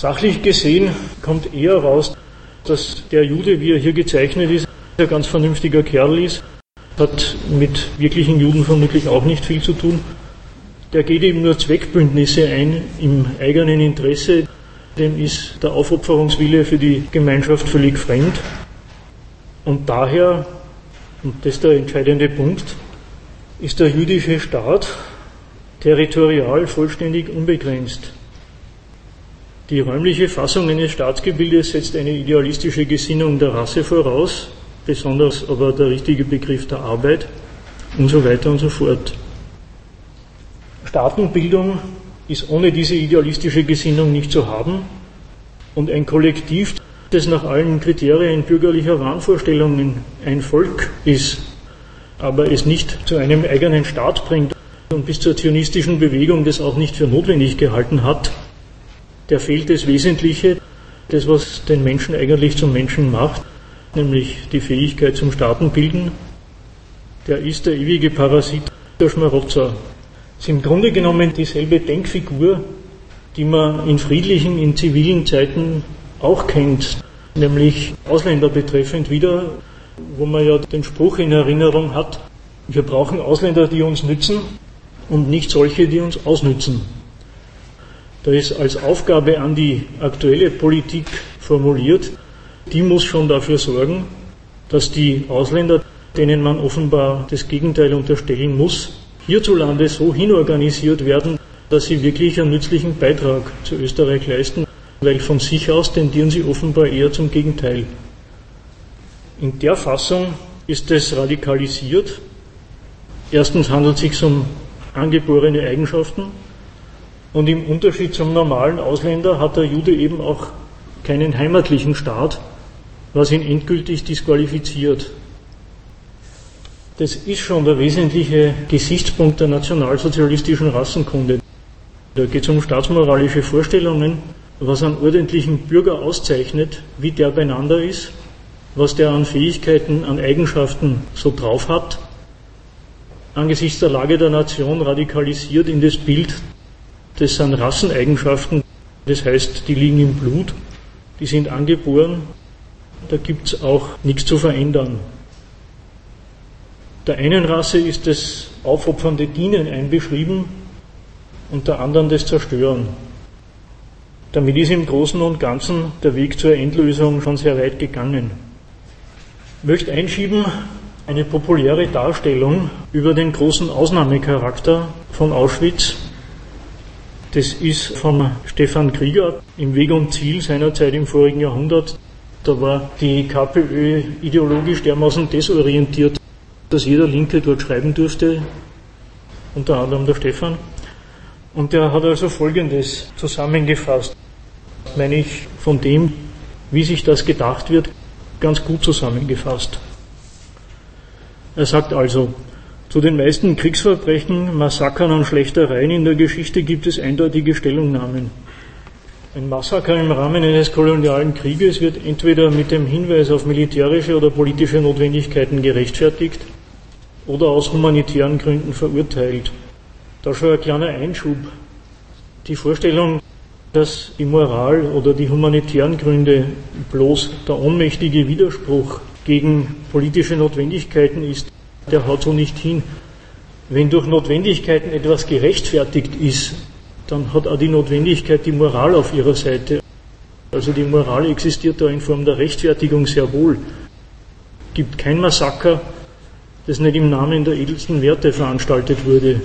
Sachlich gesehen kommt eher raus, dass der Jude, wie er hier gezeichnet ist, ein ganz vernünftiger Kerl ist, hat mit wirklichen Juden vermutlich auch nicht viel zu tun. Der geht eben nur Zweckbündnisse ein im eigenen Interesse, dem ist der Aufopferungswille für die Gemeinschaft völlig fremd. Und daher, und das ist der entscheidende Punkt, ist der jüdische Staat territorial vollständig unbegrenzt. Die räumliche Fassung eines Staatsgebildes setzt eine idealistische Gesinnung der Rasse voraus, besonders aber der richtige Begriff der Arbeit und so weiter und so fort. Staatenbildung ist ohne diese idealistische Gesinnung nicht zu haben und ein Kollektiv, das nach allen Kriterien bürgerlicher Wahnvorstellungen ein Volk ist, aber es nicht zu einem eigenen Staat bringt und bis zur zionistischen Bewegung das auch nicht für notwendig gehalten hat, der fehlt das Wesentliche, das was den Menschen eigentlich zum Menschen macht, nämlich die Fähigkeit zum Staatenbilden. Der ist der ewige Parasit, der Schmarotzer ist im Grunde genommen dieselbe Denkfigur, die man in friedlichen, in zivilen Zeiten auch kennt, nämlich Ausländer betreffend wieder, wo man ja den Spruch in Erinnerung hat, wir brauchen Ausländer, die uns nützen und nicht solche, die uns ausnützen. Da ist als Aufgabe an die aktuelle Politik formuliert, die muss schon dafür sorgen, dass die Ausländer, denen man offenbar das Gegenteil unterstellen muss, hierzulande so hinorganisiert werden, dass sie wirklich einen nützlichen Beitrag zu Österreich leisten, weil von sich aus tendieren sie offenbar eher zum Gegenteil. In der Fassung ist es radikalisiert. Erstens handelt es sich um angeborene Eigenschaften und im Unterschied zum normalen Ausländer hat der Jude eben auch keinen heimatlichen Staat, was ihn endgültig disqualifiziert. Das ist schon der wesentliche Gesichtspunkt der nationalsozialistischen Rassenkunde. Da geht es um staatsmoralische Vorstellungen, was einen ordentlichen Bürger auszeichnet, wie der beieinander ist, was der an Fähigkeiten, an Eigenschaften so drauf hat, angesichts der Lage der Nation radikalisiert in das Bild, das sind Rasseneigenschaften, das heißt, die liegen im Blut, die sind angeboren, da gibt es auch nichts zu verändern. Der einen Rasse ist das aufopfernde Dienen einbeschrieben und der anderen das Zerstören. Damit ist im Großen und Ganzen der Weg zur Endlösung schon sehr weit gegangen. Ich möchte einschieben eine populäre Darstellung über den großen Ausnahmecharakter von Auschwitz. Das ist von Stefan Krieger im Weg und Ziel seiner Zeit im vorigen Jahrhundert. Da war die KPÖ ideologisch dermaßen desorientiert, dass jeder Linke dort schreiben durfte, unter anderem der Stefan. Und der hat also Folgendes zusammengefasst, meine ich, von dem, wie sich das gedacht wird, ganz gut zusammengefasst. Er sagt also, zu den meisten Kriegsverbrechen, Massakern und Schlechtereien in der Geschichte gibt es eindeutige Stellungnahmen. Ein Massaker im Rahmen eines kolonialen Krieges wird entweder mit dem Hinweis auf militärische oder politische Notwendigkeiten gerechtfertigt oder aus humanitären Gründen verurteilt. Da schon ein kleiner Einschub. Die Vorstellung, dass die Moral oder die humanitären Gründe bloß der ohnmächtige Widerspruch gegen politische Notwendigkeiten ist, der haut so nicht hin. Wenn durch Notwendigkeiten etwas gerechtfertigt ist, dann hat auch die Notwendigkeit die Moral auf ihrer Seite. Also die Moral existiert da in Form der Rechtfertigung sehr wohl. Es gibt kein Massaker, das nicht im Namen der edelsten Werte veranstaltet wurde,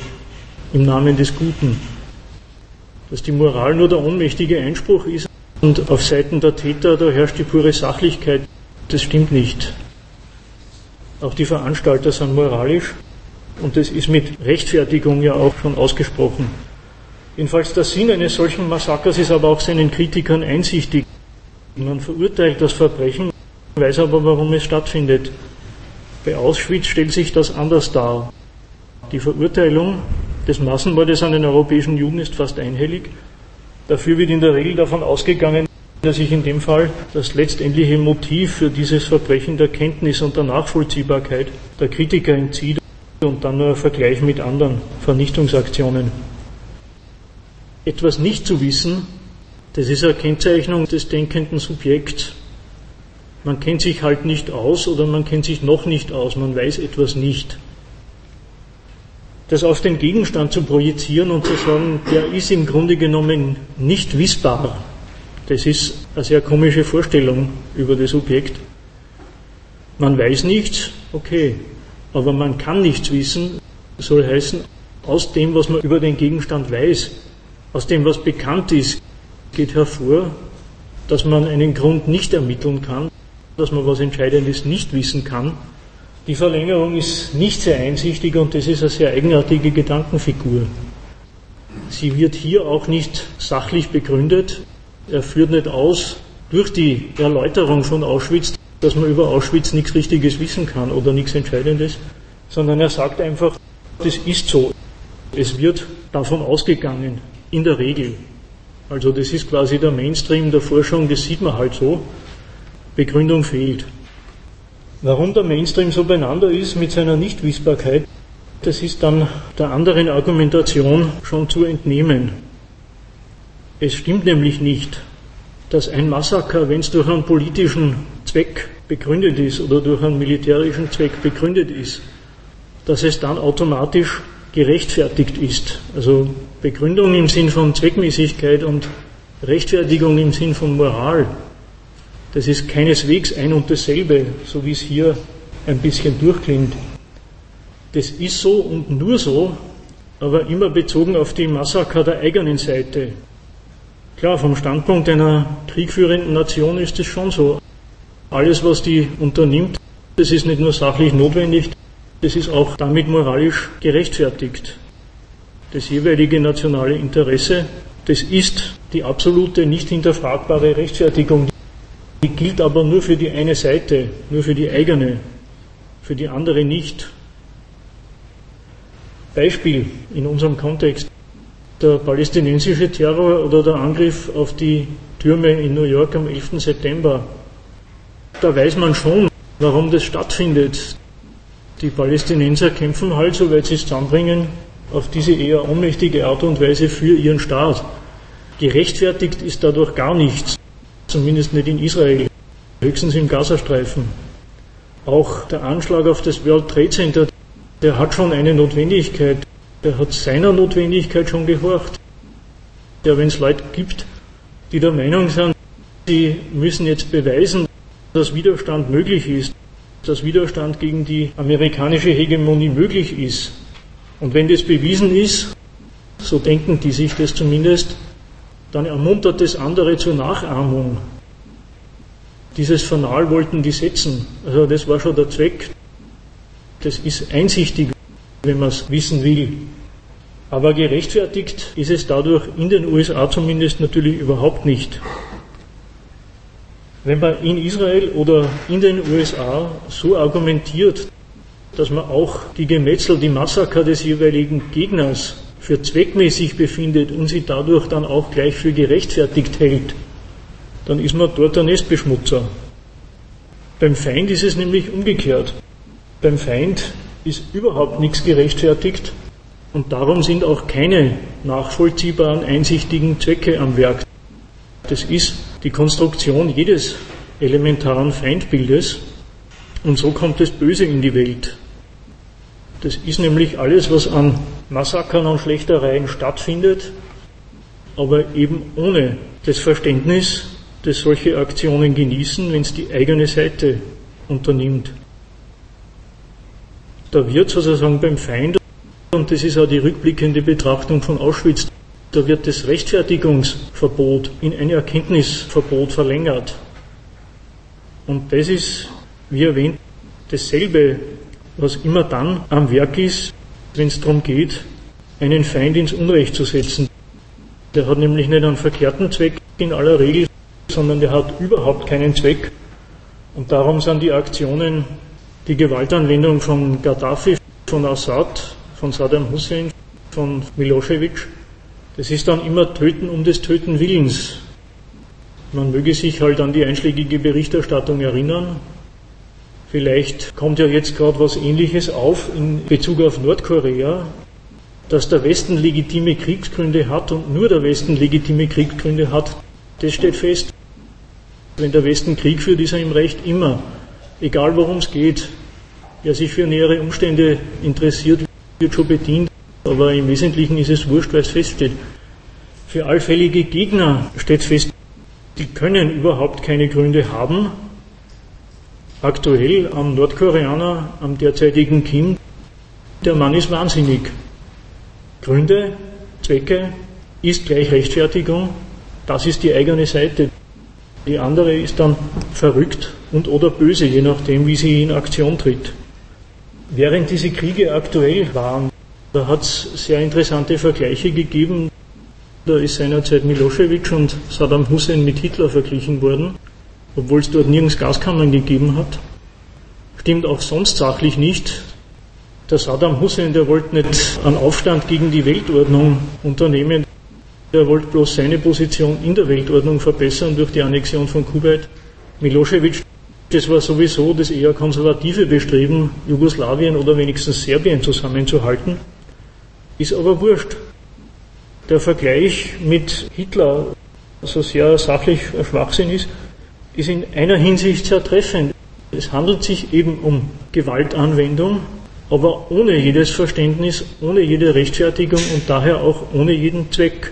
im Namen des Guten. Dass die Moral nur der ohnmächtige Einspruch ist und auf Seiten der Täter, da herrscht die pure Sachlichkeit, das stimmt nicht. Auch die Veranstalter sind moralisch und das ist mit Rechtfertigung ja auch schon ausgesprochen. Jedenfalls der Sinn eines solchen Massakers ist aber auch seinen Kritikern einsichtig. Man verurteilt das Verbrechen, weiß aber, warum es stattfindet. Bei Auschwitz stellt sich das anders dar. Die Verurteilung des Massenmordes an den europäischen Juden ist fast einhellig. Dafür wird in der Regel davon ausgegangen, dass sich in dem Fall das letztendliche Motiv für dieses Verbrechen der Kenntnis und der Nachvollziehbarkeit der Kritiker entzieht und dann nur ein Vergleich mit anderen Vernichtungsaktionen. Etwas nicht zu wissen, Das ist eine Kennzeichnung des denkenden Subjekts. Man kennt sich halt nicht aus oder man kennt sich noch nicht aus, man weiß etwas nicht. Das auf den Gegenstand zu projizieren und zu sagen, der ist im Grunde genommen nicht wissbar, das ist eine sehr komische Vorstellung über das Objekt. Man weiß nichts, okay, aber man kann nichts wissen, soll heißen, aus dem, was man über den Gegenstand weiß, aus dem, was bekannt ist, geht hervor, dass man einen Grund nicht ermitteln kann, dass man was Entscheidendes nicht wissen kann. Die Verlängerung ist nicht sehr einsichtig und das ist eine sehr eigenartige Gedankenfigur. Sie wird hier auch nicht sachlich begründet. Er führt nicht aus durch die Erläuterung von Auschwitz, dass man über Auschwitz nichts Richtiges wissen kann oder nichts Entscheidendes, sondern er sagt einfach, das ist so. Es wird davon ausgegangen, in der Regel. Also das ist quasi der Mainstream der Forschung, das sieht man halt so. Begründung fehlt. Warum der Mainstream so beieinander ist mit seiner Nichtwissbarkeit, das ist dann der anderen Argumentation schon zu entnehmen. Es stimmt nämlich nicht, dass ein Massaker, wenn es durch einen politischen Zweck begründet ist oder durch einen militärischen Zweck begründet ist, dass es dann automatisch gerechtfertigt ist. Also Begründung im Sinn von Zweckmäßigkeit und Rechtfertigung im Sinn von Moral das ist keineswegs ein und dasselbe, so wie es hier ein bisschen durchklingt. Das ist so und nur so, aber immer bezogen auf die Massaker der eigenen Seite. Klar, vom Standpunkt einer kriegführenden Nation ist es schon so. Alles, was die unternimmt, das ist nicht nur sachlich notwendig, das ist auch damit moralisch gerechtfertigt. Das jeweilige nationale Interesse, das ist die absolute, nicht hinterfragbare Rechtfertigung die gilt aber nur für die eine Seite, nur für die eigene, für die andere nicht. Beispiel in unserem Kontext. Der palästinensische Terror oder der Angriff auf die Türme in New York am 11. September. Da weiß man schon, warum das stattfindet. Die Palästinenser kämpfen halt, soweit sie es zusammenbringen, auf diese eher ohnmächtige Art und Weise für ihren Staat. Gerechtfertigt ist dadurch gar nichts zumindest nicht in Israel, höchstens im Gazastreifen. Auch der Anschlag auf das World Trade Center, der hat schon eine Notwendigkeit, der hat seiner Notwendigkeit schon gehorcht. Ja, wenn es Leute gibt, die der Meinung sind, sie müssen jetzt beweisen, dass Widerstand möglich ist, dass Widerstand gegen die amerikanische Hegemonie möglich ist. Und wenn das bewiesen ist, so denken die sich das zumindest, dann ermuntert es andere zur Nachahmung. Dieses Fanal wollten die setzen. Also das war schon der Zweck. Das ist einsichtig, wenn man es wissen will. Aber gerechtfertigt ist es dadurch in den USA zumindest natürlich überhaupt nicht. Wenn man in Israel oder in den USA so argumentiert, dass man auch die Gemetzel, die Massaker des jeweiligen Gegners für zweckmäßig befindet und sie dadurch dann auch gleich für gerechtfertigt hält, dann ist man dort ein Nestbeschmutzer. Beim Feind ist es nämlich umgekehrt. Beim Feind ist überhaupt nichts gerechtfertigt und darum sind auch keine nachvollziehbaren, einsichtigen Zwecke am Werk. Das ist die Konstruktion jedes elementaren Feindbildes und so kommt das Böse in die Welt. Das ist nämlich alles, was an Massakern und Schlechtereien stattfindet, aber eben ohne das Verständnis, dass solche Aktionen genießen, wenn es die eigene Seite unternimmt. Da wird sozusagen beim Feind, und das ist auch die rückblickende Betrachtung von Auschwitz, da wird das Rechtfertigungsverbot in ein Erkenntnisverbot verlängert. Und das ist, wie erwähnt, dasselbe, was immer dann am Werk ist, wenn es darum geht, einen Feind ins Unrecht zu setzen. Der hat nämlich nicht einen verkehrten Zweck in aller Regel, sondern der hat überhaupt keinen Zweck. Und darum sind die Aktionen, die Gewaltanwendung von Gaddafi, von Assad, von Saddam Hussein, von Milosevic, das ist dann immer Töten um des Töten Willens. Man möge sich halt an die einschlägige Berichterstattung erinnern, Vielleicht kommt ja jetzt gerade was Ähnliches auf in Bezug auf Nordkorea, dass der Westen legitime Kriegsgründe hat und nur der Westen legitime Kriegsgründe hat, das steht fest. Wenn der Westen Krieg führt, ist er im Recht immer. Egal worum es geht. Wer sich für nähere Umstände interessiert, wird schon bedient. Aber im Wesentlichen ist es wurscht, weil es feststeht. Für allfällige Gegner steht fest, die können überhaupt keine Gründe haben. Aktuell am Nordkoreaner, am derzeitigen Kim, der Mann ist wahnsinnig. Gründe, Zwecke ist gleich Rechtfertigung. Das ist die eigene Seite. Die andere ist dann verrückt und oder böse, je nachdem, wie sie in Aktion tritt. Während diese Kriege aktuell waren, da hat es sehr interessante Vergleiche gegeben. Da ist seinerzeit Milosevic und Saddam Hussein mit Hitler verglichen worden, obwohl es dort nirgends Gaskammern gegeben hat. Stimmt auch sonst sachlich nicht. Der Saddam Hussein, der wollte nicht einen Aufstand gegen die Weltordnung unternehmen. Der wollte bloß seine Position in der Weltordnung verbessern durch die Annexion von Kuwait. Milosevic, das war sowieso das eher konservative Bestreben, Jugoslawien oder wenigstens Serbien zusammenzuhalten. Ist aber wurscht. Der Vergleich mit Hitler, so sehr sachlich Schwachsinn ist, ist in einer Hinsicht sehr treffend. Es handelt sich eben um Gewaltanwendung, aber ohne jedes Verständnis, ohne jede Rechtfertigung und daher auch ohne jeden Zweck.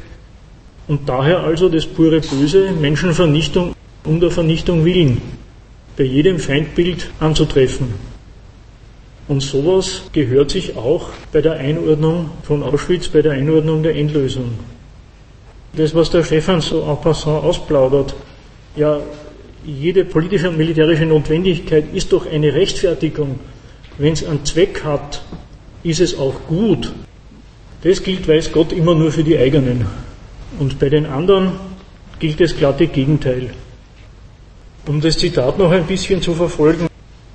Und daher also das pure Böse, Menschenvernichtung um der Vernichtung willen, bei jedem Feindbild anzutreffen. Und sowas gehört sich auch bei der Einordnung von Auschwitz, bei der Einordnung der Endlösung. Das, was der Stefan so en passant ausplaudert, ja, jede politische und militärische Notwendigkeit ist doch eine Rechtfertigung. Wenn es einen Zweck hat, ist es auch gut. Das gilt, weiß Gott, immer nur für die eigenen. Und bei den anderen gilt das glatte Gegenteil. Um das Zitat noch ein bisschen zu verfolgen,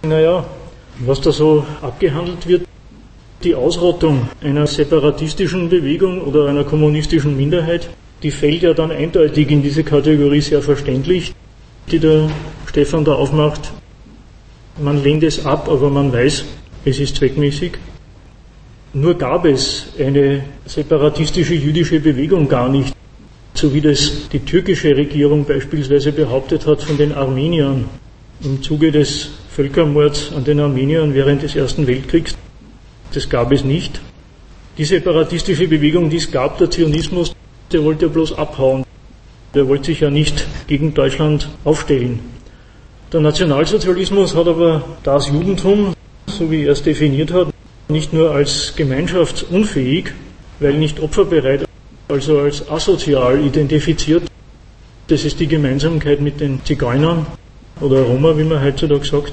naja, was da so abgehandelt wird, die Ausrottung einer separatistischen Bewegung oder einer kommunistischen Minderheit, die fällt ja dann eindeutig in diese Kategorie sehr verständlich, die der Stefan da aufmacht. Man lehnt es ab, aber man weiß, es ist zweckmäßig. Nur gab es eine separatistische jüdische Bewegung gar nicht, so wie das die türkische Regierung beispielsweise behauptet hat von den Armeniern im Zuge des Völkermords an den Armeniern während des Ersten Weltkriegs. Das gab es nicht. Die separatistische Bewegung, die es gab, der Zionismus, der wollte bloß abhauen. Der wollte sich ja nicht gegen Deutschland aufstellen. Der Nationalsozialismus hat aber das Judentum, so wie er es definiert hat, nicht nur als gemeinschaftsunfähig, weil nicht opferbereit, also als asozial identifiziert. Das ist die Gemeinsamkeit mit den Zigeunern oder Roma, wie man heutzutage sagt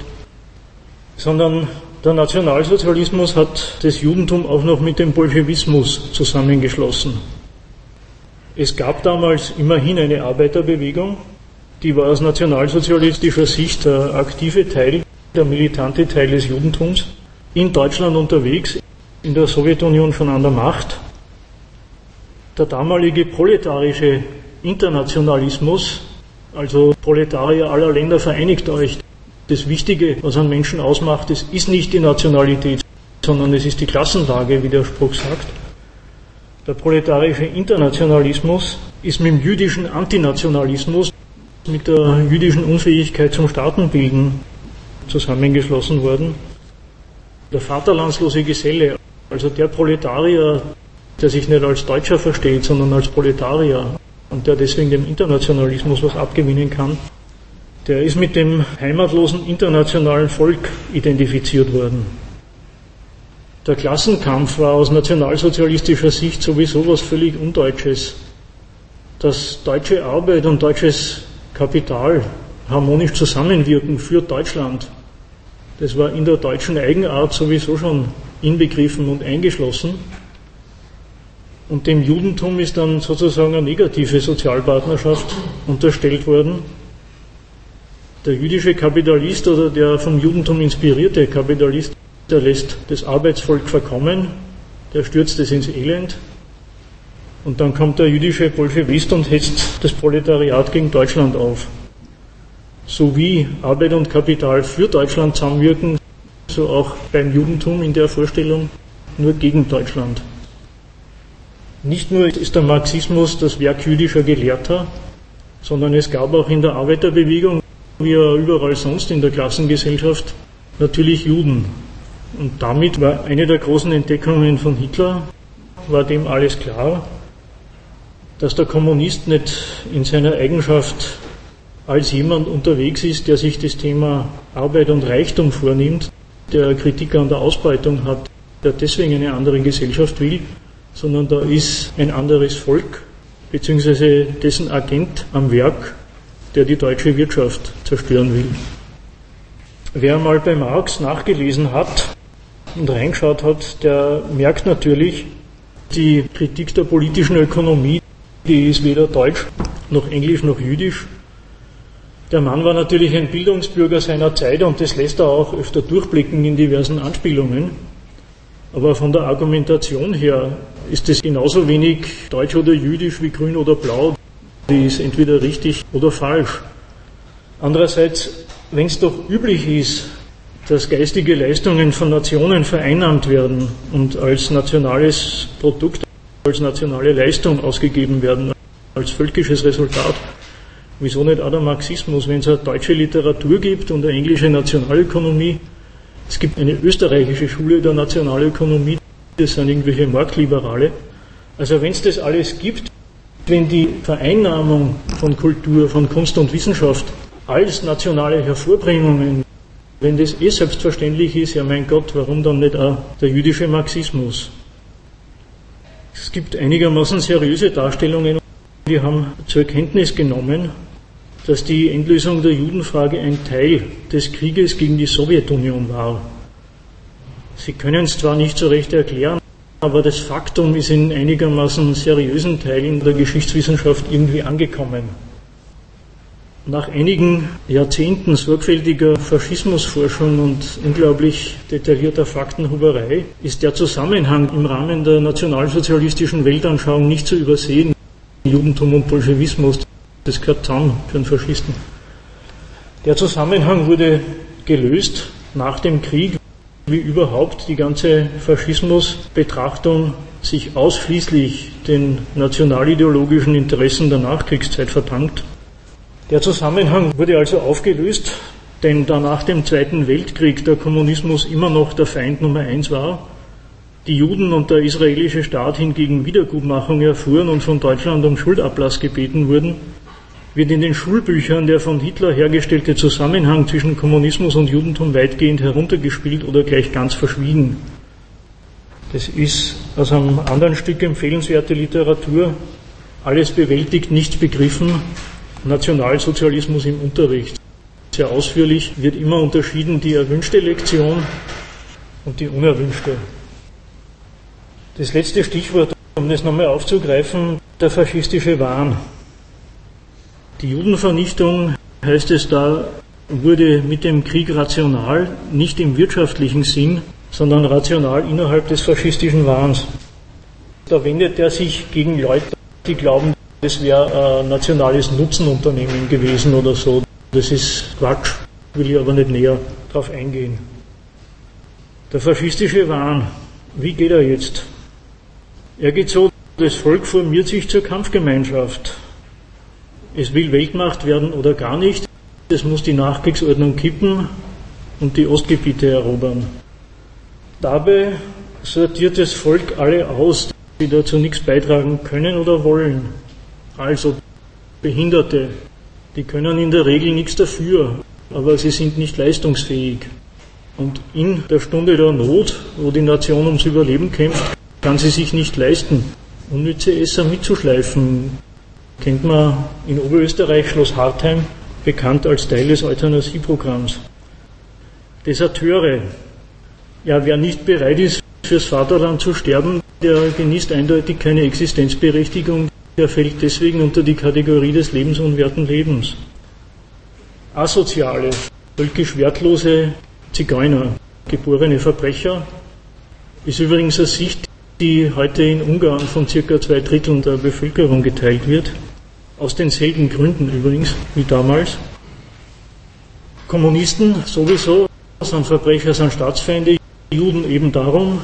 sondern der Nationalsozialismus hat das Judentum auch noch mit dem Bolschewismus zusammengeschlossen. Es gab damals immerhin eine Arbeiterbewegung, die war aus nationalsozialistischer Sicht der aktive Teil, der militante Teil des Judentums, in Deutschland unterwegs, in der Sowjetunion schon an der Macht. Der damalige proletarische Internationalismus, also Proletarier aller Länder vereinigt euch, das Wichtige, was einen Menschen ausmacht, das ist nicht die Nationalität, sondern es ist die Klassenlage, wie der Spruch sagt. Der proletarische Internationalismus ist mit dem jüdischen Antinationalismus, mit der jüdischen Unfähigkeit zum Staatenbilden zusammengeschlossen worden. Der vaterlandslose Geselle, also der Proletarier, der sich nicht als Deutscher versteht, sondern als Proletarier und der deswegen dem Internationalismus was abgewinnen kann, der ist mit dem heimatlosen internationalen Volk identifiziert worden. Der Klassenkampf war aus nationalsozialistischer Sicht sowieso was völlig Undeutsches. Dass deutsche Arbeit und deutsches Kapital harmonisch zusammenwirken für Deutschland, das war in der deutschen Eigenart sowieso schon inbegriffen und eingeschlossen. Und dem Judentum ist dann sozusagen eine negative Sozialpartnerschaft unterstellt worden, der jüdische Kapitalist oder der vom Judentum inspirierte Kapitalist, der lässt das Arbeitsvolk verkommen, der stürzt es ins Elend und dann kommt der jüdische Bolschewist und hetzt das Proletariat gegen Deutschland auf. So wie Arbeit und Kapital für Deutschland zusammenwirken, so auch beim Judentum in der Vorstellung nur gegen Deutschland. Nicht nur ist der Marxismus das Werk jüdischer Gelehrter, sondern es gab auch in der Arbeiterbewegung, wie überall sonst in der Klassengesellschaft, natürlich Juden. Und damit war eine der großen Entdeckungen von Hitler, war dem alles klar, dass der Kommunist nicht in seiner Eigenschaft als jemand unterwegs ist, der sich das Thema Arbeit und Reichtum vornimmt, der Kritik an der Ausbeutung hat, der deswegen eine andere Gesellschaft will, sondern da ist ein anderes Volk, beziehungsweise dessen Agent am Werk, der die deutsche Wirtschaft zerstören will. Wer mal bei Marx nachgelesen hat und reingeschaut hat, der merkt natürlich, die Kritik der politischen Ökonomie, die ist weder deutsch noch englisch noch jüdisch. Der Mann war natürlich ein Bildungsbürger seiner Zeit und das lässt er auch öfter durchblicken in diversen Anspielungen. Aber von der Argumentation her ist es genauso wenig deutsch oder jüdisch wie grün oder blau. Die ist entweder richtig oder falsch. Andererseits, wenn es doch üblich ist, dass geistige Leistungen von Nationen vereinnahmt werden und als nationales Produkt, als nationale Leistung ausgegeben werden, als völkisches Resultat. Wieso nicht auch der Marxismus, wenn es eine deutsche Literatur gibt und eine englische Nationalökonomie? Es gibt eine österreichische Schule der Nationalökonomie, das sind irgendwelche Marktliberale. Also wenn es das alles gibt, wenn die Vereinnahmung von Kultur, von Kunst und Wissenschaft als nationale Hervorbringungen wenn das eh selbstverständlich ist, ja mein Gott, warum dann nicht auch der jüdische Marxismus? Es gibt einigermaßen seriöse Darstellungen, die haben zur Kenntnis genommen, dass die Endlösung der Judenfrage ein Teil des Krieges gegen die Sowjetunion war. Sie können es zwar nicht so recht erklären, aber das Faktum ist in einigermaßen seriösen Teilen der Geschichtswissenschaft irgendwie angekommen. Nach einigen Jahrzehnten sorgfältiger Faschismusforschung und unglaublich detaillierter Faktenhuberei ist der Zusammenhang im Rahmen der nationalsozialistischen Weltanschauung nicht zu übersehen. Judentum und Bolschewismus, das gehört zusammen für einen Faschisten. Der Zusammenhang wurde gelöst nach dem Krieg, wie überhaupt die ganze Faschismusbetrachtung sich ausschließlich den nationalideologischen Interessen der Nachkriegszeit verdankt. Der Zusammenhang wurde also aufgelöst, denn da nach dem Zweiten Weltkrieg der Kommunismus immer noch der Feind Nummer eins war, die Juden und der israelische Staat hingegen Wiedergutmachung erfuhren und von Deutschland um Schuldablass gebeten wurden, wird in den Schulbüchern der von Hitler hergestellte Zusammenhang zwischen Kommunismus und Judentum weitgehend heruntergespielt oder gleich ganz verschwiegen. Das ist aus einem anderen Stück empfehlenswerte Literatur, alles bewältigt, nichts begriffen, Nationalsozialismus im Unterricht. Sehr ausführlich wird immer unterschieden die erwünschte Lektion und die unerwünschte. Das letzte Stichwort, um das nochmal aufzugreifen, der faschistische Wahn. Die Judenvernichtung, heißt es da, wurde mit dem Krieg rational, nicht im wirtschaftlichen Sinn, sondern rational innerhalb des faschistischen Wahns. Da wendet er sich gegen Leute, die glauben, das wäre ein nationales Nutzenunternehmen gewesen oder so. Das ist Quatsch, will ich aber nicht näher darauf eingehen. Der faschistische Wahn, wie geht er jetzt? Er geht so, das Volk formiert sich zur Kampfgemeinschaft. Es will Weltmacht werden oder gar nicht. Es muss die Nachkriegsordnung kippen und die Ostgebiete erobern. Dabei sortiert das Volk alle aus, die dazu nichts beitragen können oder wollen. Also Behinderte, die können in der Regel nichts dafür, aber sie sind nicht leistungsfähig. Und in der Stunde der Not, wo die Nation ums Überleben kämpft, kann sie sich nicht leisten, unnütze Esser mitzuschleifen. Kennt man in Oberösterreich Schloss Hartheim, bekannt als Teil des Euthanasieprogramms. Deserteure. Ja, wer nicht bereit ist, fürs Vaterland zu sterben, der genießt eindeutig keine Existenzberechtigung. Er fällt deswegen unter die Kategorie des lebensunwerten Lebens. Asoziale, völkisch wertlose Zigeuner, geborene Verbrecher, ist übrigens eine Sicht, die heute in Ungarn von circa zwei Dritteln der Bevölkerung geteilt wird. Aus denselben Gründen übrigens wie damals. Kommunisten sowieso sind Verbrecher, sind Staatsfeinde, Juden eben darum,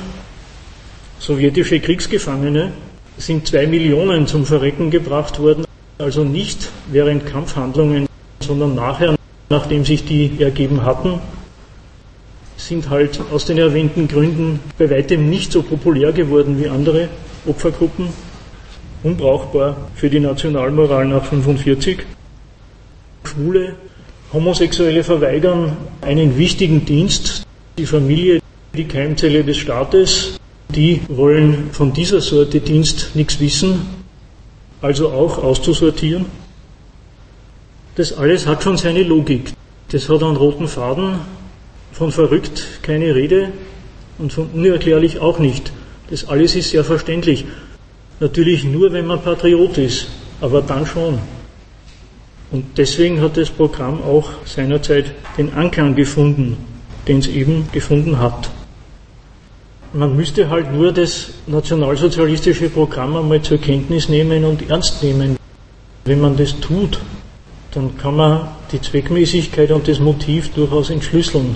sowjetische Kriegsgefangene, sind zwei Millionen zum Verrecken gebracht worden. also nicht während Kampfhandlungen, sondern nachher, nachdem sich die ergeben hatten, sind halt aus den erwähnten Gründen bei weitem nicht so populär geworden wie andere Opfergruppen, unbrauchbar für die Nationalmoral nach 45. Schwule, Homosexuelle verweigern einen wichtigen Dienst, die Familie, die Keimzelle des Staates, die wollen von dieser Sorte Dienst nichts wissen, also auch auszusortieren. Das alles hat schon seine Logik. Das hat einen roten Faden, von verrückt keine Rede und von unerklärlich auch nicht. Das alles ist sehr verständlich. Natürlich nur, wenn man Patriot ist, aber dann schon. Und deswegen hat das Programm auch seinerzeit den Anklang gefunden, den es eben gefunden hat. Man müsste halt nur das nationalsozialistische Programm einmal zur Kenntnis nehmen und ernst nehmen. Wenn man das tut, dann kann man die Zweckmäßigkeit und das Motiv durchaus entschlüsseln.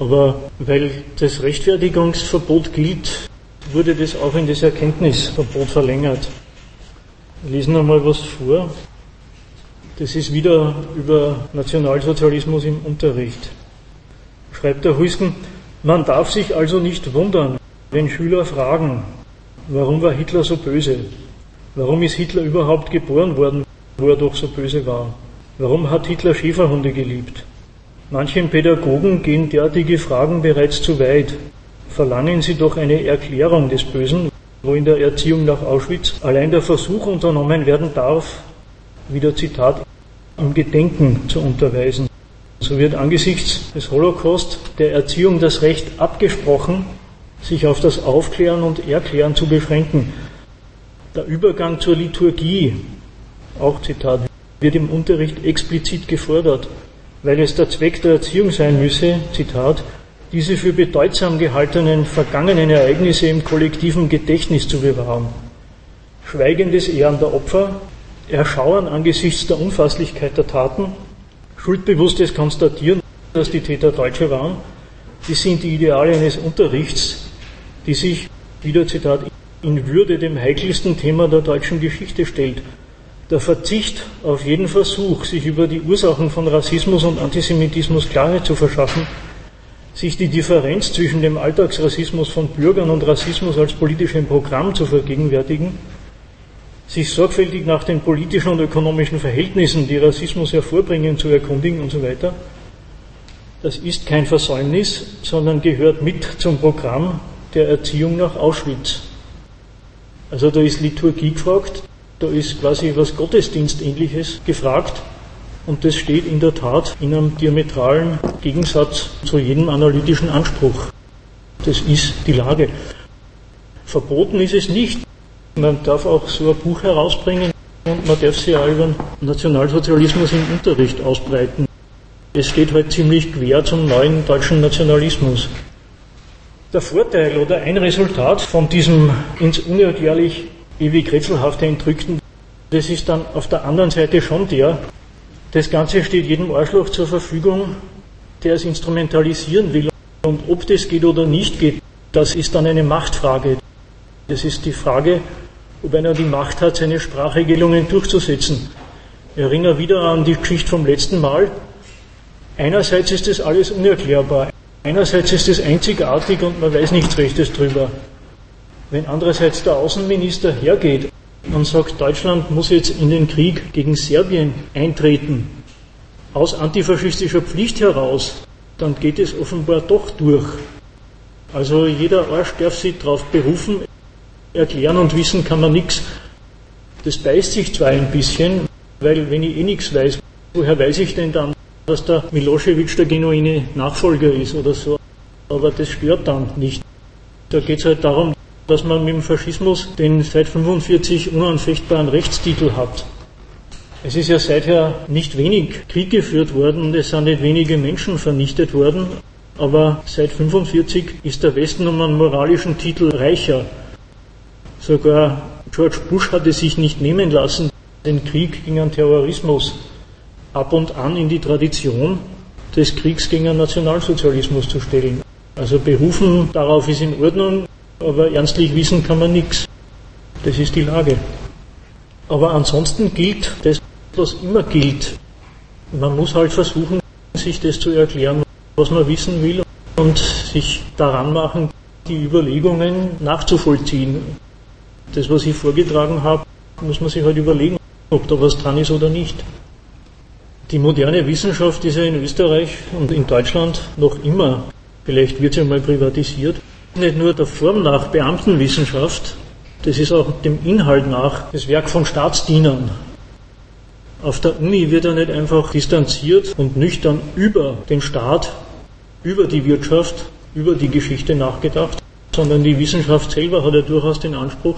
Aber weil das Rechtfertigungsverbot gilt, wurde das auch in das Erkenntnisverbot verlängert. Wir lesen einmal was vor. Das ist wieder über Nationalsozialismus im Unterricht. Schreibt der Huisken, man darf sich also nicht wundern, wenn Schüler fragen, warum war Hitler so böse? Warum ist Hitler überhaupt geboren worden, wo er doch so böse war? Warum hat Hitler Schäferhunde geliebt? Manchen Pädagogen gehen derartige Fragen bereits zu weit. Verlangen sie doch eine Erklärung des Bösen, wo in der Erziehung nach Auschwitz allein der Versuch unternommen werden darf, wieder Zitat, im Gedenken zu unterweisen. So wird angesichts des Holocaust der Erziehung das Recht abgesprochen, sich auf das Aufklären und Erklären zu beschränken. Der Übergang zur Liturgie, auch Zitat, wird im Unterricht explizit gefordert, weil es der Zweck der Erziehung sein müsse, Zitat, diese für bedeutsam gehaltenen vergangenen Ereignisse im kollektiven Gedächtnis zu bewahren. Schweigendes Ehren der Opfer Erschauern angesichts der Unfasslichkeit der Taten, schuldbewusstes Konstatieren, dass die Täter Deutsche waren, das sind die Ideale eines Unterrichts, die sich, wieder Zitat, in Würde dem heikelsten Thema der deutschen Geschichte stellt. Der Verzicht auf jeden Versuch, sich über die Ursachen von Rassismus und Antisemitismus Klarheit zu verschaffen, sich die Differenz zwischen dem Alltagsrassismus von Bürgern und Rassismus als politischem Programm zu vergegenwärtigen, sich sorgfältig nach den politischen und ökonomischen Verhältnissen, die Rassismus hervorbringen, zu erkundigen und so weiter. Das ist kein Versäumnis, sondern gehört mit zum Programm der Erziehung nach Auschwitz. Also da ist Liturgie gefragt, da ist quasi was Gottesdienstähnliches gefragt und das steht in der Tat in einem diametralen Gegensatz zu jedem analytischen Anspruch. Das ist die Lage. Verboten ist es nicht. Man darf auch so ein Buch herausbringen und man darf sich auch über Nationalsozialismus im Unterricht ausbreiten. Es steht halt ziemlich quer zum neuen deutschen Nationalismus. Der Vorteil oder ein Resultat von diesem ins unerklärlich ewig rätselhafte Entrückten, das ist dann auf der anderen Seite schon der, das Ganze steht jedem Arschloch zur Verfügung, der es instrumentalisieren will. Und ob das geht oder nicht geht, das ist dann eine Machtfrage. Das ist die Frage, ob einer die Macht hat, seine Sprachregelungen durchzusetzen. Ich erinnere wieder an die Geschichte vom letzten Mal. Einerseits ist das alles unerklärbar. Einerseits ist es einzigartig und man weiß nichts Rechtes drüber. Wenn andererseits der Außenminister hergeht und sagt, Deutschland muss jetzt in den Krieg gegen Serbien eintreten, aus antifaschistischer Pflicht heraus, dann geht es offenbar doch durch. Also jeder Arsch darf sich darauf berufen, erklären und wissen kann man nichts. Das beißt sich zwar ein bisschen, weil wenn ich eh nichts weiß, woher weiß ich denn dann, dass der Milosevic der genuine Nachfolger ist oder so. Aber das stört dann nicht. Da geht es halt darum, dass man mit dem Faschismus den seit 45 unanfechtbaren Rechtstitel hat. Es ist ja seither nicht wenig Krieg geführt worden und es sind nicht wenige Menschen vernichtet worden, aber seit 45 ist der Westen um einen moralischen Titel reicher. Sogar George Bush hatte sich nicht nehmen lassen, den Krieg gegen den Terrorismus ab und an in die Tradition des Kriegs gegen den Nationalsozialismus zu stellen. Also berufen darauf ist in Ordnung, aber ernstlich wissen kann man nichts. Das ist die Lage. Aber ansonsten gilt das, was immer gilt. Man muss halt versuchen, sich das zu erklären, was man wissen will und sich daran machen, die Überlegungen nachzuvollziehen. Das, was ich vorgetragen habe, muss man sich halt überlegen, ob da was dran ist oder nicht. Die moderne Wissenschaft ist ja in Österreich und in Deutschland noch immer, vielleicht wird sie mal privatisiert, nicht nur der Form nach Beamtenwissenschaft, das ist auch dem Inhalt nach das Werk von Staatsdienern. Auf der Uni wird er nicht einfach distanziert und nüchtern über den Staat, über die Wirtschaft, über die Geschichte nachgedacht, sondern die Wissenschaft selber hat ja durchaus den Anspruch,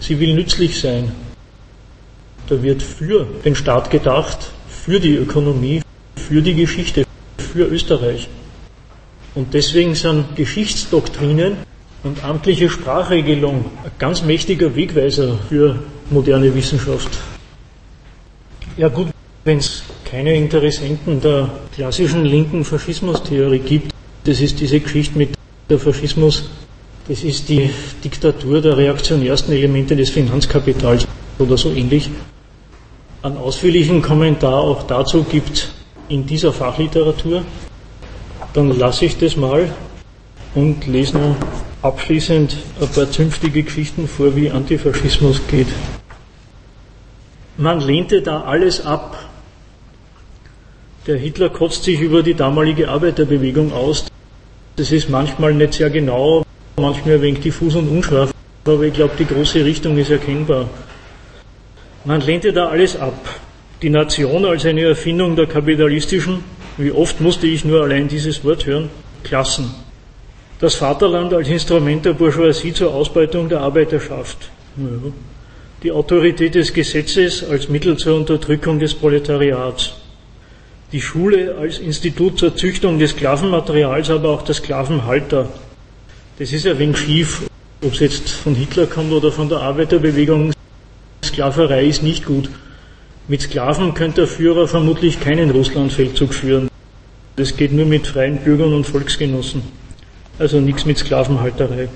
sie will nützlich sein. Da wird für den Staat gedacht, für die Ökonomie, für die Geschichte, für Österreich. Und deswegen sind Geschichtsdoktrinen und amtliche Sprachregelung ein ganz mächtiger Wegweiser für moderne Wissenschaft. Ja gut, wenn es keine Interessenten der klassischen linken Faschismustheorie gibt, das ist diese Geschichte mit der Faschismus, das ist die Diktatur der reaktionärsten Elemente des Finanzkapitals oder so ähnlich. Einen ausführlichen Kommentar auch dazu gibt in dieser Fachliteratur. Dann lasse ich das mal und lese noch abschließend ein paar zünftige Geschichten vor, wie Antifaschismus geht. Man lehnte da alles ab. Der Hitler kotzt sich über die damalige Arbeiterbewegung aus. Das ist manchmal nicht sehr genau, manchmal ein wenig diffus und unscharf, aber ich glaube, die große Richtung ist erkennbar. Man lehnte da alles ab. Die Nation als eine Erfindung der kapitalistischen, wie oft musste ich nur allein dieses Wort hören, Klassen das Vaterland als Instrument der Bourgeoisie zur Ausbeutung der Arbeiterschaft. Die Autorität des Gesetzes als Mittel zur Unterdrückung des Proletariats. Die Schule als Institut zur Züchtung des Sklavenmaterials, aber auch der Sklavenhalter. Das ist ja wenig schief, ob es jetzt von Hitler kommt oder von der Arbeiterbewegung. Sklaverei ist nicht gut. Mit Sklaven könnte der Führer vermutlich keinen Russlandfeldzug führen. Das geht nur mit freien Bürgern und Volksgenossen also nichts mit Sklavenhalterei.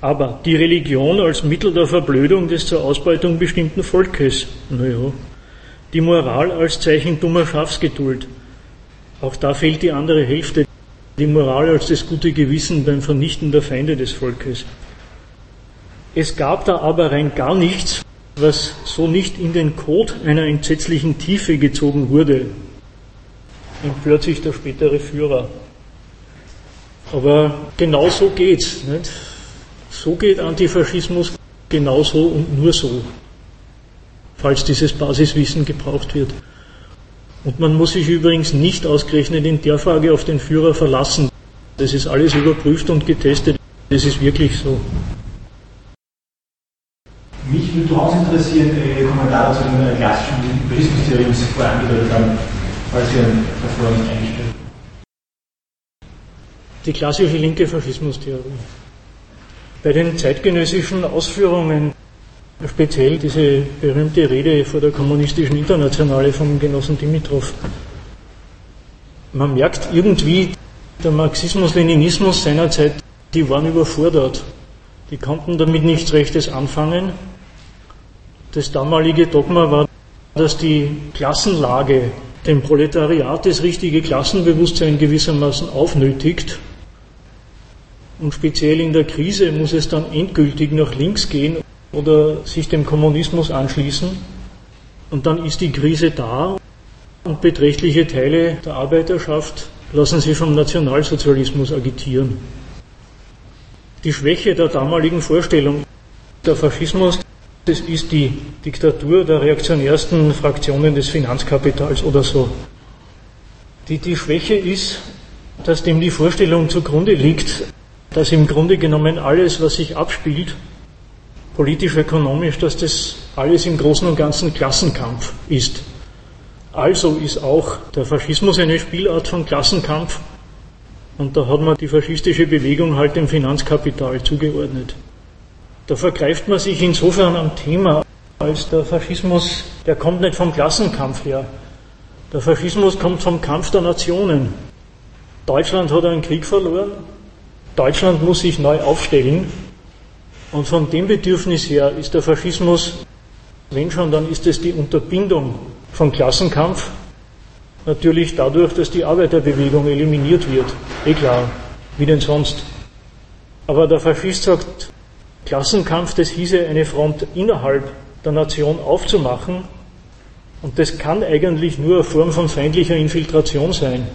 Aber die Religion als Mittel der Verblödung des zur Ausbeutung bestimmten Volkes, naja, die Moral als Zeichen dummer Schafsgeduld, auch da fehlt die andere Hälfte, die Moral als das gute Gewissen beim Vernichten der Feinde des Volkes. Es gab da aber rein gar nichts, was so nicht in den Code einer entsetzlichen Tiefe gezogen wurde, empört sich der spätere Führer. Aber genau so geht's. Nicht? So geht Antifaschismus genauso und nur so, falls dieses Basiswissen gebraucht wird. Und man muss sich übrigens nicht ausgerechnet in der Frage auf den Führer verlassen. Das ist alles überprüft und getestet. Das ist wirklich so. Mich würde durchaus interessieren, Ihre Kommentare zu den klassischen Tourismustheorien, die Sie vorher angedeutet haben, falls Sie davor nicht eingestellt die klassische linke Faschismustheorie. Bei den zeitgenössischen Ausführungen, speziell diese berühmte Rede vor der Kommunistischen Internationale vom Genossen Dimitrov, man merkt irgendwie, der Marxismus-Leninismus seinerzeit, die waren überfordert. Die konnten damit nichts Rechtes anfangen. Das damalige Dogma war, dass die Klassenlage dem Proletariat das richtige Klassenbewusstsein gewissermaßen aufnötigt und speziell in der Krise muss es dann endgültig nach links gehen oder sich dem Kommunismus anschließen. Und dann ist die Krise da und beträchtliche Teile der Arbeiterschaft lassen sich vom Nationalsozialismus agitieren. Die Schwäche der damaligen Vorstellung, der Faschismus, das ist die Diktatur der reaktionärsten Fraktionen des Finanzkapitals oder so. Die, die Schwäche ist, dass dem die Vorstellung zugrunde liegt, dass im Grunde genommen alles, was sich abspielt, politisch, ökonomisch, dass das alles im Großen und Ganzen Klassenkampf ist. Also ist auch der Faschismus eine Spielart von Klassenkampf und da hat man die faschistische Bewegung halt dem Finanzkapital zugeordnet. Da vergreift man sich insofern am Thema, als der Faschismus, der kommt nicht vom Klassenkampf her. Der Faschismus kommt vom Kampf der Nationen. Deutschland hat einen Krieg verloren, Deutschland muss sich neu aufstellen und von dem Bedürfnis her ist der Faschismus Wenn schon, dann ist es die Unterbindung von Klassenkampf. Natürlich dadurch, dass die Arbeiterbewegung eliminiert wird. Eh klar, wie denn sonst. Aber der Faschist sagt, Klassenkampf, das hieße eine Front innerhalb der Nation aufzumachen. Und das kann eigentlich nur eine Form von feindlicher Infiltration sein.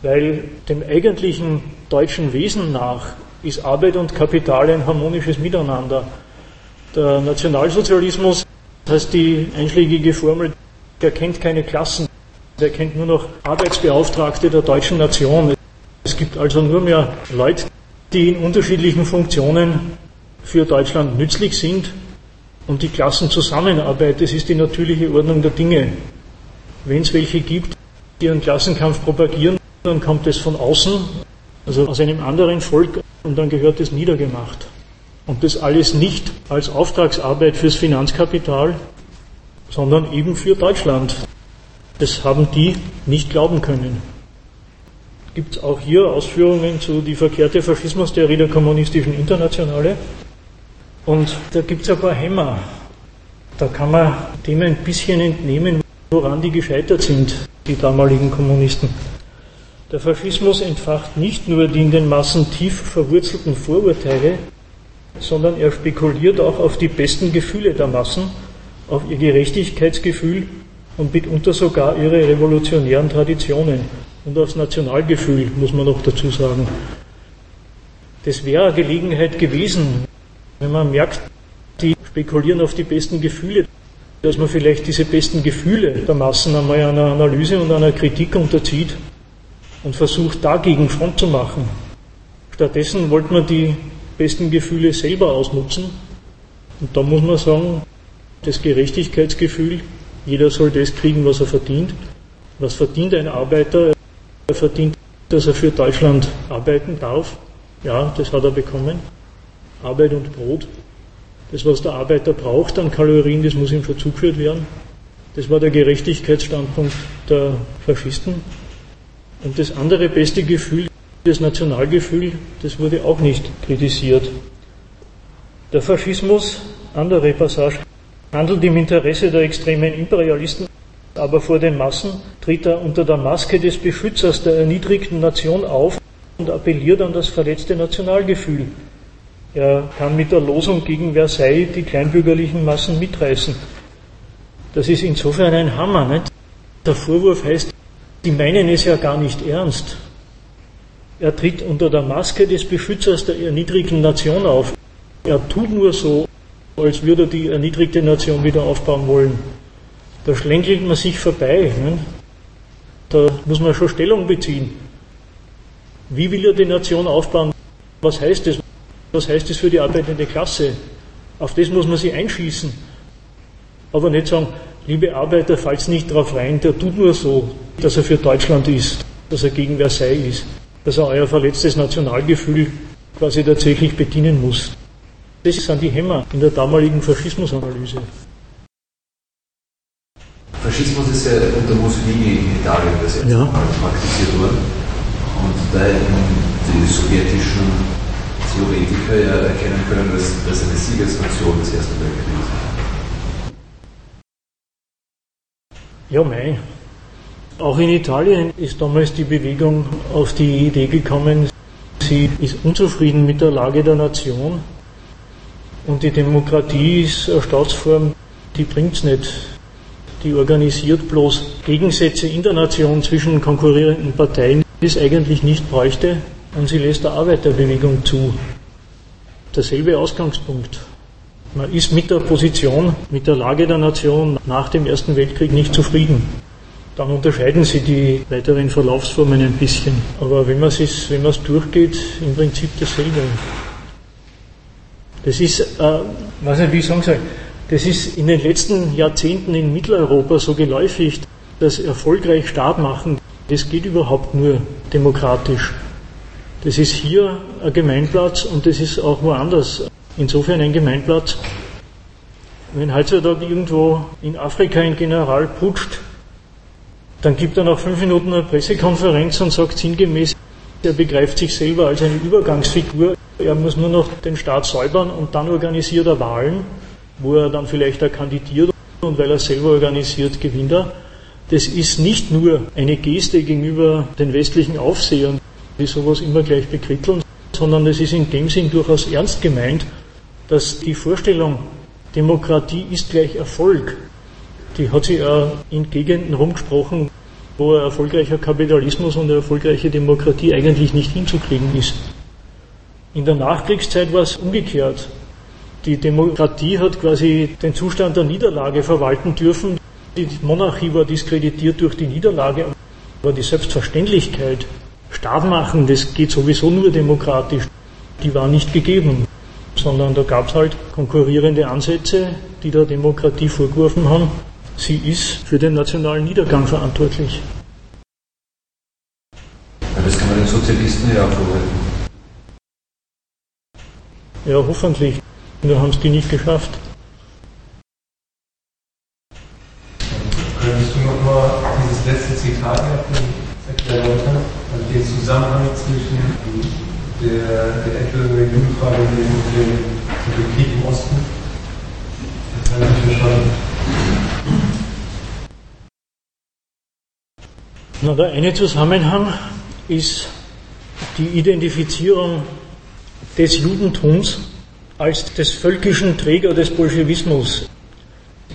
Weil dem eigentlichen deutschen Wesen nach ist Arbeit und Kapital ein harmonisches Miteinander. Der Nationalsozialismus heißt die einschlägige Formel, er kennt keine Klassen, er kennt nur noch Arbeitsbeauftragte der deutschen Nation. Es gibt also nur mehr Leute, die in unterschiedlichen Funktionen für Deutschland nützlich sind und die Klassenzusammenarbeit, das ist die natürliche Ordnung der Dinge. Wenn es welche gibt, die einen Klassenkampf propagieren, dann kommt es von außen, also aus einem anderen Volk, und dann gehört es niedergemacht. Und das alles nicht als Auftragsarbeit fürs Finanzkapital, sondern eben für Deutschland. Das haben die nicht glauben können. Gibt es auch hier Ausführungen zu die verkehrte Faschismustheorie der kommunistischen Internationale. Und da gibt es ein paar Hämmer. Da kann man dem ein bisschen entnehmen, woran die gescheitert sind, die damaligen Kommunisten. Der Faschismus entfacht nicht nur die in den Massen tief verwurzelten Vorurteile, sondern er spekuliert auch auf die besten Gefühle der Massen, auf ihr Gerechtigkeitsgefühl und mitunter sogar ihre revolutionären Traditionen und aufs Nationalgefühl, muss man noch dazu sagen. Das wäre eine Gelegenheit gewesen, wenn man merkt, die spekulieren auf die besten Gefühle, dass man vielleicht diese besten Gefühle der Massen einmal einer Analyse und einer Kritik unterzieht und versucht dagegen Front zu machen. Stattdessen wollte man die besten Gefühle selber ausnutzen. Und da muss man sagen, das Gerechtigkeitsgefühl, jeder soll das kriegen, was er verdient. Was verdient ein Arbeiter? Er verdient, dass er für Deutschland arbeiten darf. Ja, das hat er bekommen. Arbeit und Brot. Das, was der Arbeiter braucht an Kalorien, das muss ihm schon zugeführt werden. Das war der Gerechtigkeitsstandpunkt der Faschisten. Und das andere beste Gefühl, das Nationalgefühl, das wurde auch nicht kritisiert. Der Faschismus, andere Passage, handelt im Interesse der extremen Imperialisten, aber vor den Massen tritt er unter der Maske des Beschützers der erniedrigten Nation auf und appelliert an das verletzte Nationalgefühl. Er kann mit der Losung gegen Versailles die kleinbürgerlichen Massen mitreißen. Das ist insofern ein Hammer. Nicht? Der Vorwurf heißt, die meinen es ja gar nicht ernst. Er tritt unter der Maske des Beschützers der erniedrigten Nation auf. Er tut nur so, als würde er die erniedrigte Nation wieder aufbauen wollen. Da schlängelt man sich vorbei. Ne? Da muss man schon Stellung beziehen. Wie will er die Nation aufbauen? Was heißt das? Was heißt das für die arbeitende Klasse? Auf das muss man sich einschießen. Aber nicht sagen, liebe Arbeiter, falls nicht drauf rein, der tut nur so, dass er für Deutschland ist, dass er gegen Versailles ist, dass er euer verletztes Nationalgefühl quasi tatsächlich bedienen muss. Das sind die Hämmer in der damaligen Faschismusanalyse. Faschismus ist ja unter Mussolini in Italien das erste ja. Mal praktiziert worden. Und da die sowjetischen Theoretiker ja erkennen können, dass das eine Siegesnation des Ersten Weltkriegs Ja, mei. Auch in Italien ist damals die Bewegung auf die Idee gekommen, sie ist unzufrieden mit der Lage der Nation und die Demokratie ist eine Staatsform, die bringt's nicht. Die organisiert bloß Gegensätze in der Nation zwischen konkurrierenden Parteien, die es eigentlich nicht bräuchte und sie lässt der Arbeiterbewegung zu. Derselbe Ausgangspunkt. Man ist mit der Position, mit der Lage der Nation nach dem Ersten Weltkrieg nicht zufrieden. Dann unterscheiden sie die weiteren Verlaufsformen ein bisschen. Aber wenn man es wenn durchgeht, im Prinzip dasselbe. Das ist, äh, weiß nicht, wie ich sagen soll, das ist in den letzten Jahrzehnten in Mitteleuropa so geläufig, dass erfolgreich Staat machen, das geht überhaupt nur demokratisch. Das ist hier ein Gemeinplatz und das ist auch woanders insofern ein Gemeinplatz. Wenn heutzutage irgendwo in Afrika ein General putscht, dann gibt er nach fünf Minuten eine Pressekonferenz und sagt sinngemäß, er begreift sich selber als eine Übergangsfigur. Er muss nur noch den Staat säubern und dann organisiert er Wahlen. wo er dann vielleicht auch kandidiert und weil er selber organisiert, gewinnt er. Das ist nicht nur eine Geste gegenüber den westlichen Aufsehern, die sowas immer gleich bekritteln, sondern es ist in dem Sinn durchaus ernst gemeint, dass die Vorstellung, Demokratie ist gleich Erfolg, die hat sich auch in Gegenden rumgesprochen, wo ein erfolgreicher Kapitalismus und eine erfolgreiche Demokratie eigentlich nicht hinzukriegen ist. In der Nachkriegszeit war es umgekehrt. Die Demokratie hat quasi den Zustand der Niederlage verwalten dürfen. Die Monarchie war diskreditiert durch die Niederlage, aber die Selbstverständlichkeit, Staat machen, das geht sowieso nur demokratisch, die war nicht gegeben, sondern da gab es halt konkurrierende Ansätze, die der Demokratie vorgeworfen haben, sie ist für den nationalen Niedergang verantwortlich. Ja, das kann man den Sozialisten ja auch vorhalten. Ja, hoffentlich. Nur haben es die nicht geschafft. Könntest du nochmal dieses letzte Zitat erläutern? Den Zusammenhang zwischen der, der Jugendfrage und dem, dem, dem Krieg im Osten? Das habe ich verstanden. Na, der eine Zusammenhang ist die Identifizierung des Judentums als des völkischen Träger des Bolschewismus.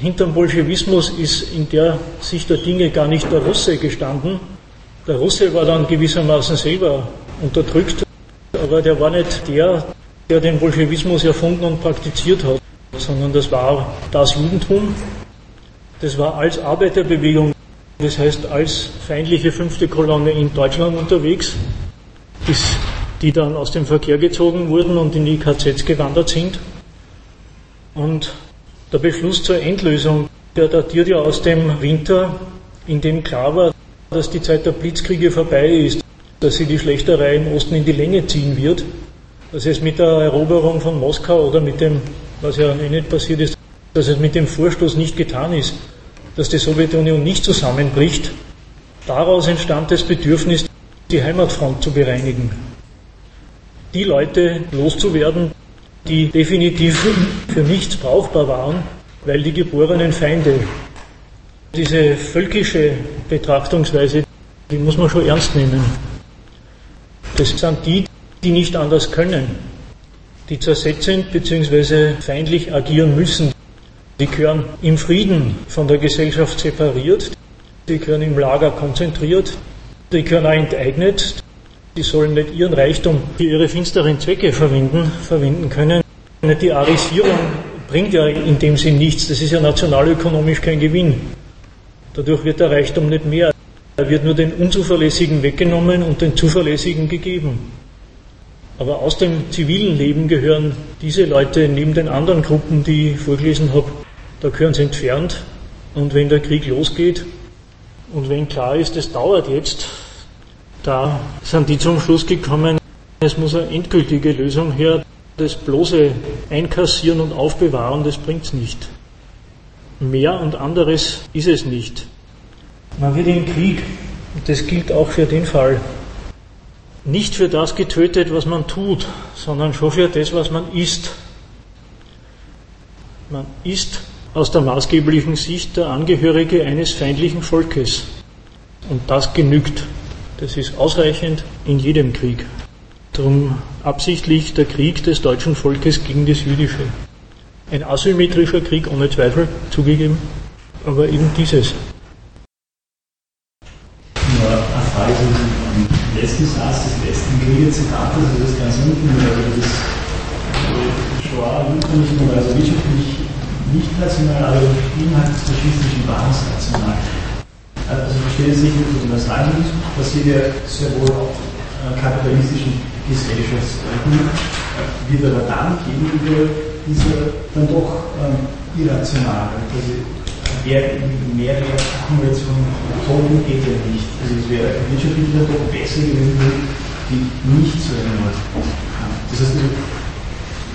Hinterm Bolschewismus ist in der Sicht der Dinge gar nicht der Russe gestanden. Der Russe war dann gewissermaßen selber unterdrückt, aber der war nicht der, der den Bolschewismus erfunden und praktiziert hat, sondern das war das Judentum. Das war als Arbeiterbewegung das heißt als feindliche fünfte Kolonne in Deutschland unterwegs, bis die dann aus dem Verkehr gezogen wurden und in die KZs gewandert sind. Und der Beschluss zur Endlösung, der datiert ja aus dem Winter, in dem klar war, dass die Zeit der Blitzkriege vorbei ist, dass sie die Schlechterei im Osten in die Länge ziehen wird, dass es mit der Eroberung von Moskau oder mit dem, was ja eh nicht passiert ist, dass es mit dem Vorstoß nicht getan ist, dass die Sowjetunion nicht zusammenbricht. Daraus entstand das Bedürfnis, die Heimatfront zu bereinigen. Die Leute loszuwerden, die definitiv für nichts brauchbar waren, weil die geborenen Feinde. Diese völkische Betrachtungsweise, die muss man schon ernst nehmen. Das sind die, die nicht anders können, die zersetzend bzw. feindlich agieren müssen, die gehören im Frieden von der Gesellschaft separiert, die gehören im Lager konzentriert, die gehören auch enteignet, die sollen nicht ihren Reichtum für ihre finsteren Zwecke verwenden, verwenden können. Die Arisierung bringt ja in dem Sinn nichts, das ist ja nationalökonomisch kein Gewinn. Dadurch wird der Reichtum nicht mehr, er wird nur den Unzuverlässigen weggenommen und den Zuverlässigen gegeben. Aber aus dem zivilen Leben gehören diese Leute neben den anderen Gruppen, die ich vorgelesen habe, da gehören sie entfernt. Und wenn der Krieg losgeht und wenn klar ist, es dauert jetzt, da sind die zum Schluss gekommen, es muss eine endgültige Lösung her. Das bloße Einkassieren und Aufbewahren, das bringt es nicht. Mehr und anderes ist es nicht. Man wird im Krieg, und das gilt auch für den Fall, nicht für das getötet, was man tut, sondern schon für das, was man ist. Man ist aus der maßgeblichen Sicht der Angehörige eines feindlichen Volkes. Und das genügt. Das ist ausreichend in jedem Krieg. Darum absichtlich der Krieg des deutschen Volkes gegen das Jüdische. Ein asymmetrischer Krieg, ohne Zweifel, zugegeben, aber eben dieses. Nur Frage am letzten Satz des letzten Kriegerzitats, also das ganz unten, also das Shoah, also wirtschaftlich nicht national, aber inhaltsfaschistischen national. Also ich verstehe es nicht nur das Land passiert ja sehr wohl auch äh, kapitalistischen Gesellschaftsordnung, wird aber dann gegenüber dieser dann doch ähm, irrational. Also mehr, mehr Akkumulation Toten geht ja nicht. Also es wäre wirtschaftlich dann doch besser gewesen, die nicht so eine Das heißt, also,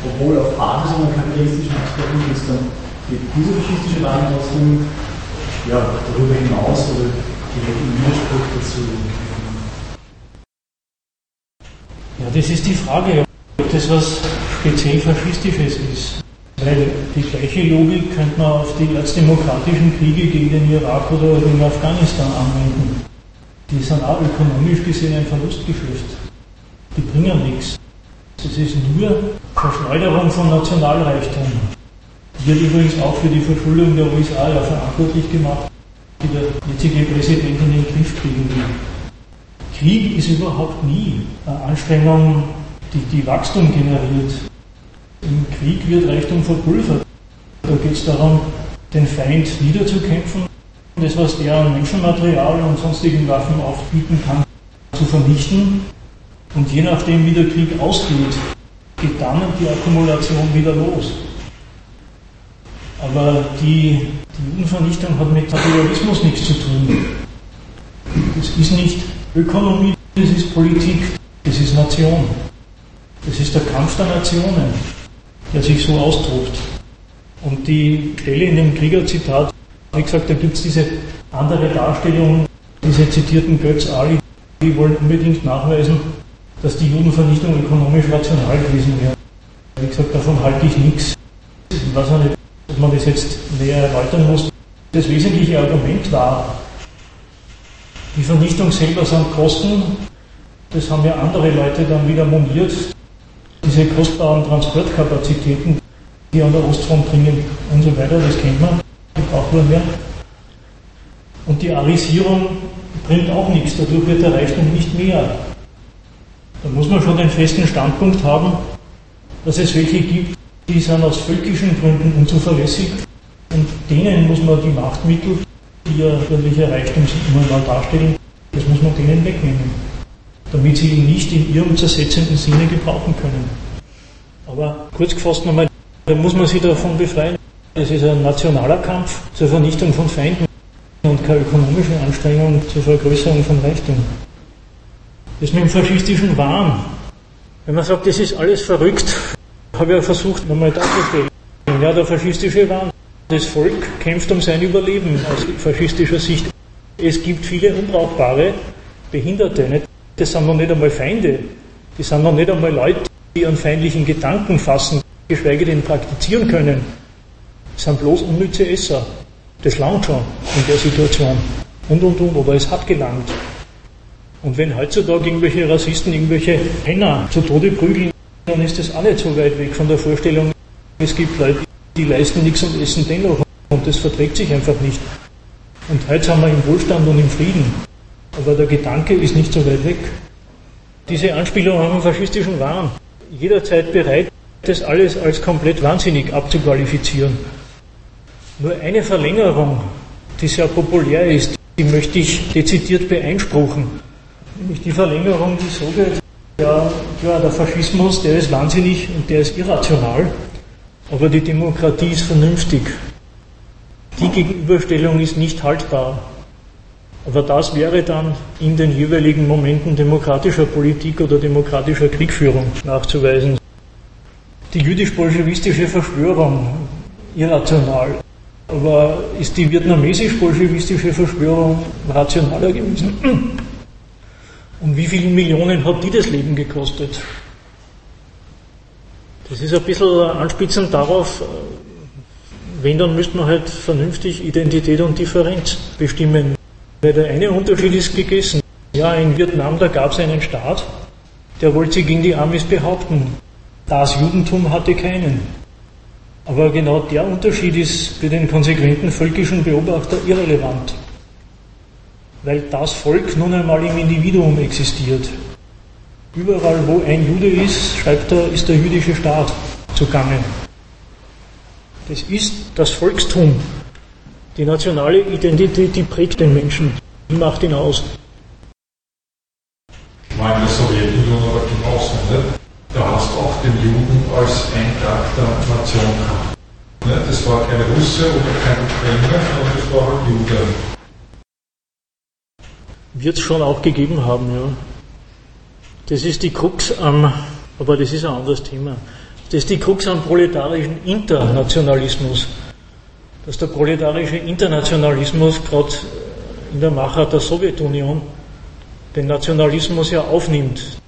obwohl auf Basis einer kapitalistischen Absprache ist dann geht diese faschistische trotzdem ja, darüber hinaus oder direkt im Widerspruch dazu? Ja, das ist die Frage, das was speziell Faschistisches ist. Weil die gleiche Logik könnte man auf die erzdemokratischen Kriege gegen den Irak oder gegen Afghanistan anwenden. Die sind auch ökonomisch gesehen ein Verlustgeschäft. Die bringen nichts. Das ist nur Verschleuderung von Nationalreichtum. Wird übrigens auch für die Verschuldung der USA ja verantwortlich gemacht, die der jetzige Präsident in den Griff kriegen will. Krieg ist überhaupt nie eine Anstrengung, die, die Wachstum generiert. Im Krieg wird Reichtum verpulvert. Da geht es darum, den Feind niederzukämpfen, das, was der an Menschenmaterial und sonstigen Waffen aufbieten kann, zu vernichten. Und je nachdem, wie der Krieg ausgeht, geht dann die Akkumulation wieder los. Aber die, die Judenvernichtung hat mit Materialismus nichts zu tun. Das ist nicht Ökonomie, das ist Politik, das ist Nation. Das ist der Kampf der Nationen der sich so austobt. Und die Stelle in dem Kriegerzitat, wie gesagt, da gibt es diese andere Darstellung, diese zitierten Götz Ali, die wollen unbedingt nachweisen, dass die Judenvernichtung ökonomisch rational gewesen wäre. Wie gesagt, davon halte ich nichts. Ich weiß auch nicht, ob man das jetzt näher erläutern muss. Das wesentliche Argument war, die Vernichtung selber sind Kosten, das haben ja andere Leute dann wieder moniert, diese kostbaren Transportkapazitäten, die an der Ostfront dringen und so weiter, das kennt man, die braucht man mehr. Und die Arisierung bringt auch nichts, dadurch wird der Reichtum nicht mehr. Da muss man schon den festen Standpunkt haben, dass es welche gibt, die sind aus völkischen Gründen unzuverlässig und denen muss man die Machtmittel, die ja wirklicher Reichtum immer mal darstellen, das muss man denen wegnehmen damit sie ihn nicht in ihrem zersetzenden Sinne gebrauchen können. Aber kurz gefasst nochmal, da muss man sich davon befreien. Es ist ein nationaler Kampf zur Vernichtung von Feinden und keine ökonomische Anstrengung zur Vergrößerung von Reichtum. Das mit dem faschistischen Wahn. Wenn man sagt, das ist alles verrückt, habe ich ja versucht, nochmal darzustellen. Ja, der faschistische Wahn. Das Volk kämpft um sein Überleben aus faschistischer Sicht. Es gibt viele unbrauchbare Behinderte. Nicht? Das sind noch nicht einmal Feinde, die sind noch nicht einmal Leute, die an feindlichen Gedanken fassen, geschweige denn praktizieren können. Das sind bloß unnütze Esser. Das langt schon in der Situation. Und, und, und, aber es hat gelangt. Und wenn heutzutage irgendwelche Rassisten irgendwelche Penner zu Tode prügeln, dann ist das auch nicht so weit weg von der Vorstellung, es gibt Leute, die leisten nichts und essen dennoch. Und das verträgt sich einfach nicht. Und heute sind wir im Wohlstand und im Frieden. Aber der Gedanke ist nicht so weit weg. Diese Anspielung auf den faschistischen Wahn, jederzeit bereit, das alles als komplett wahnsinnig abzuqualifizieren. Nur eine Verlängerung, die sehr populär ist, die möchte ich dezidiert beeinspruchen. Nämlich die Verlängerung, die so geht, ja, ja, der Faschismus, der ist wahnsinnig und der ist irrational, aber die Demokratie ist vernünftig. Die Gegenüberstellung ist nicht haltbar. Aber das wäre dann in den jeweiligen Momenten demokratischer Politik oder demokratischer Kriegführung nachzuweisen. Die jüdisch-bolschewistische Verschwörung, irrational. Aber ist die vietnamesisch-bolschewistische Verschwörung rationaler gewesen? Und wie viele Millionen hat die das Leben gekostet? Das ist ein bisschen anspitzend darauf, wenn, dann müsste man halt vernünftig Identität und Differenz bestimmen. Weil der eine Unterschied ist gegessen. Ja, in Vietnam, da gab es einen Staat, der wollte sich gegen die Amis behaupten. Das Judentum hatte keinen. Aber genau der Unterschied ist für den konsequenten völkischen Beobachter irrelevant. Weil das Volk nun einmal im Individuum existiert. Überall, wo ein Jude ist, schreibt er, ist der jüdische Staat zugange. Das ist das Volkstum, die nationale Identität, die prägt den Menschen, die macht ihn aus. Ich meine, in der Sowjetunion aber genauso, ne? da hast du auch den Juden als ein der Nation gehabt. Ne? Das war kein Russe oder kein Ukrainer, sondern das war halt Jude. Wird es schon auch gegeben haben, ja. Das ist die Krux am, aber das ist ein anderes Thema. Das ist die Krux am proletarischen Internationalismus dass der proletarische Internationalismus gerade in der Machart der Sowjetunion den Nationalismus ja aufnimmt.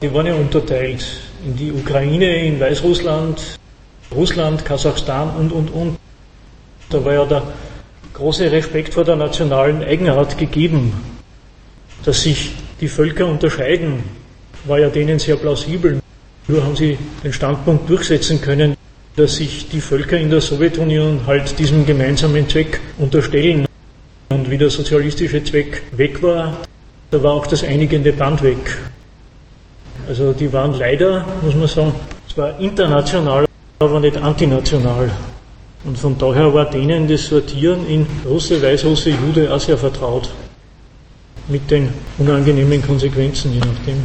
Die waren ja unterteilt in die Ukraine, in Weißrussland Russland, Kasachstan und, und, und. Da war ja der große Respekt vor der nationalen Eigenart gegeben. Dass sich die Völker unterscheiden, war ja denen sehr plausibel. Nur haben sie den Standpunkt durchsetzen können, dass sich die Völker in der Sowjetunion halt diesem gemeinsamen Zweck unterstellen. Und wie der sozialistische Zweck weg war, da war auch das einigende Band weg. Also die waren leider, muss man sagen, zwar international, aber nicht antinational. Und von daher war denen das Sortieren in Russe, Weißrusse, Jude auch sehr vertraut. Mit den unangenehmen Konsequenzen, je nachdem.